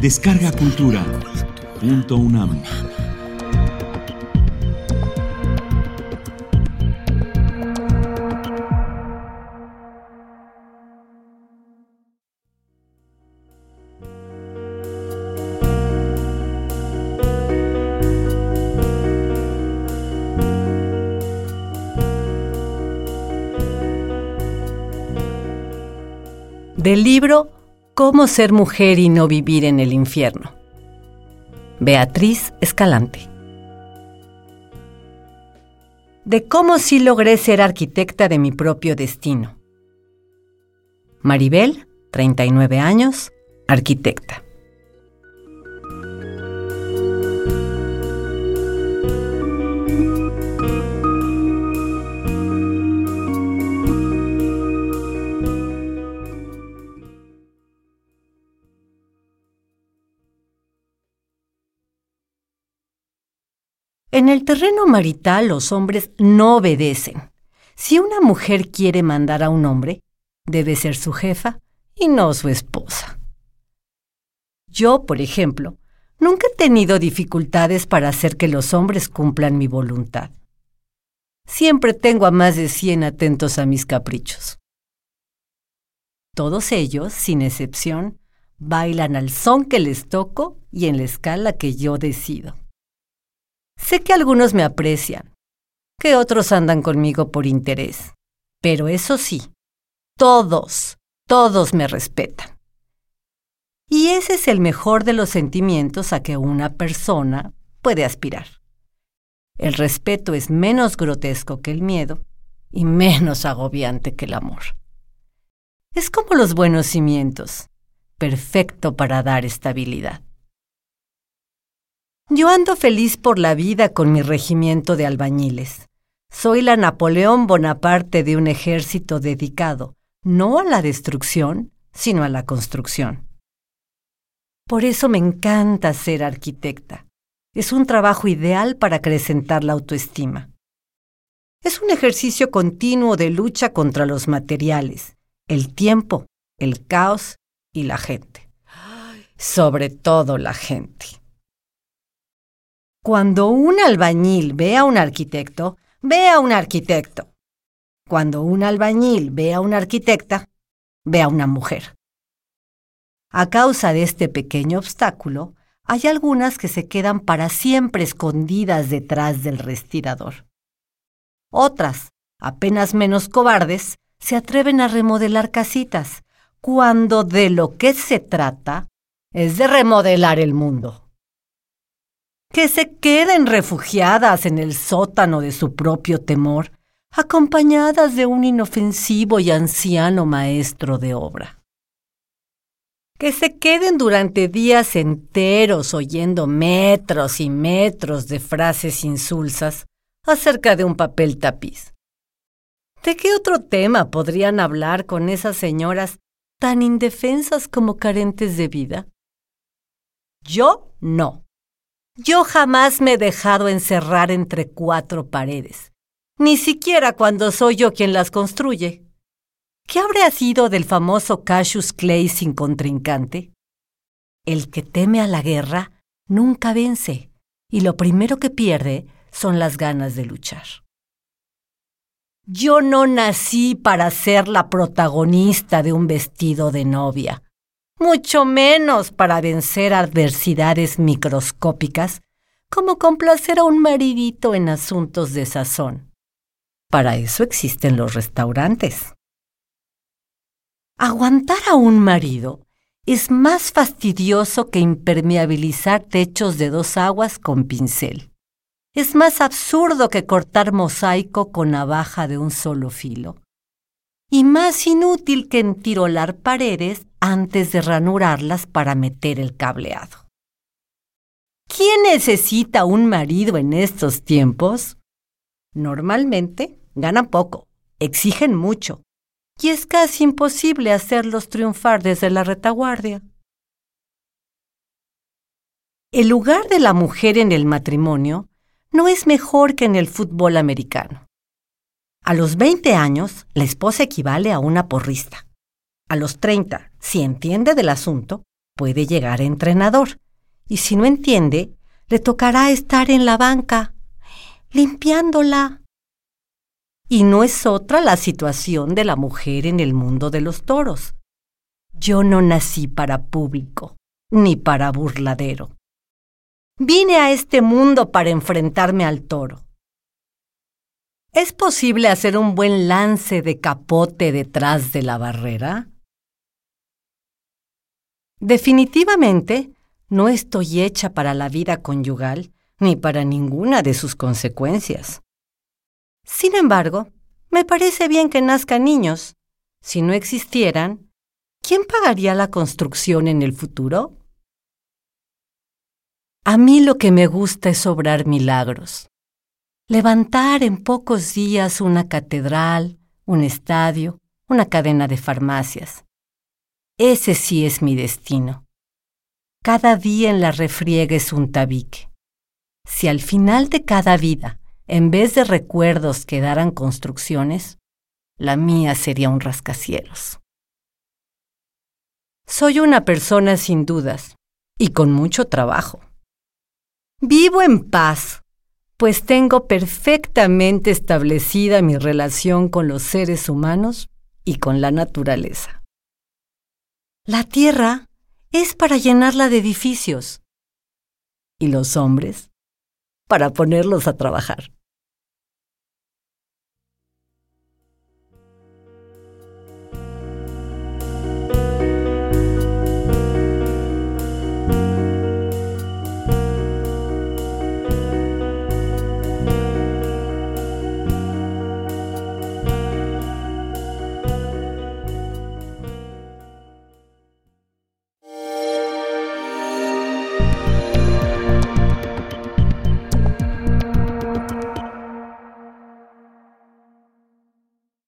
Descarga Cultura. Punto UNAM. Del libro Cómo ser mujer y no vivir en el infierno. Beatriz Escalante. De cómo sí logré ser arquitecta de mi propio destino. Maribel, 39 años, arquitecta. En el terreno marital los hombres no obedecen. Si una mujer quiere mandar a un hombre, debe ser su jefa y no su esposa. Yo, por ejemplo, nunca he tenido dificultades para hacer que los hombres cumplan mi voluntad. Siempre tengo a más de cien atentos a mis caprichos. Todos ellos, sin excepción, bailan al son que les toco y en la escala que yo decido. Sé que algunos me aprecian, que otros andan conmigo por interés, pero eso sí, todos, todos me respetan. Y ese es el mejor de los sentimientos a que una persona puede aspirar. El respeto es menos grotesco que el miedo y menos agobiante que el amor. Es como los buenos cimientos, perfecto para dar estabilidad. Yo ando feliz por la vida con mi regimiento de albañiles. Soy la Napoleón Bonaparte de un ejército dedicado, no a la destrucción, sino a la construcción. Por eso me encanta ser arquitecta. Es un trabajo ideal para acrecentar la autoestima. Es un ejercicio continuo de lucha contra los materiales, el tiempo, el caos y la gente. Sobre todo la gente. Cuando un albañil ve a un arquitecto, ve a un arquitecto. Cuando un albañil ve a una arquitecta, ve a una mujer. A causa de este pequeño obstáculo, hay algunas que se quedan para siempre escondidas detrás del respirador. Otras, apenas menos cobardes, se atreven a remodelar casitas, cuando de lo que se trata es de remodelar el mundo que se queden refugiadas en el sótano de su propio temor, acompañadas de un inofensivo y anciano maestro de obra. Que se queden durante días enteros oyendo metros y metros de frases insulsas acerca de un papel tapiz. ¿De qué otro tema podrían hablar con esas señoras tan indefensas como carentes de vida? Yo no. Yo jamás me he dejado encerrar entre cuatro paredes, ni siquiera cuando soy yo quien las construye. ¿Qué habría sido del famoso Cassius Clay sin contrincante? El que teme a la guerra nunca vence, y lo primero que pierde son las ganas de luchar. Yo no nací para ser la protagonista de un vestido de novia mucho menos para vencer adversidades microscópicas como complacer a un maridito en asuntos de sazón. Para eso existen los restaurantes. Aguantar a un marido es más fastidioso que impermeabilizar techos de dos aguas con pincel. Es más absurdo que cortar mosaico con navaja de un solo filo y más inútil que entirolar paredes antes de ranurarlas para meter el cableado. ¿Quién necesita un marido en estos tiempos? Normalmente ganan poco, exigen mucho, y es casi imposible hacerlos triunfar desde la retaguardia. El lugar de la mujer en el matrimonio no es mejor que en el fútbol americano. A los 20 años, la esposa equivale a una porrista. A los 30, si entiende del asunto, puede llegar a entrenador, y si no entiende, le tocará estar en la banca, limpiándola. Y no es otra la situación de la mujer en el mundo de los toros. Yo no nací para público, ni para burladero. Vine a este mundo para enfrentarme al toro. ¿Es posible hacer un buen lance de capote detrás de la barrera? Definitivamente, no estoy hecha para la vida conyugal ni para ninguna de sus consecuencias. Sin embargo, me parece bien que nazcan niños. Si no existieran, ¿quién pagaría la construcción en el futuro? A mí lo que me gusta es obrar milagros. Levantar en pocos días una catedral, un estadio, una cadena de farmacias. Ese sí es mi destino. Cada día en la refriega es un tabique. Si al final de cada vida, en vez de recuerdos quedaran construcciones, la mía sería un rascacielos. Soy una persona sin dudas y con mucho trabajo. Vivo en paz, pues tengo perfectamente establecida mi relación con los seres humanos y con la naturaleza. La tierra es para llenarla de edificios y los hombres para ponerlos a trabajar.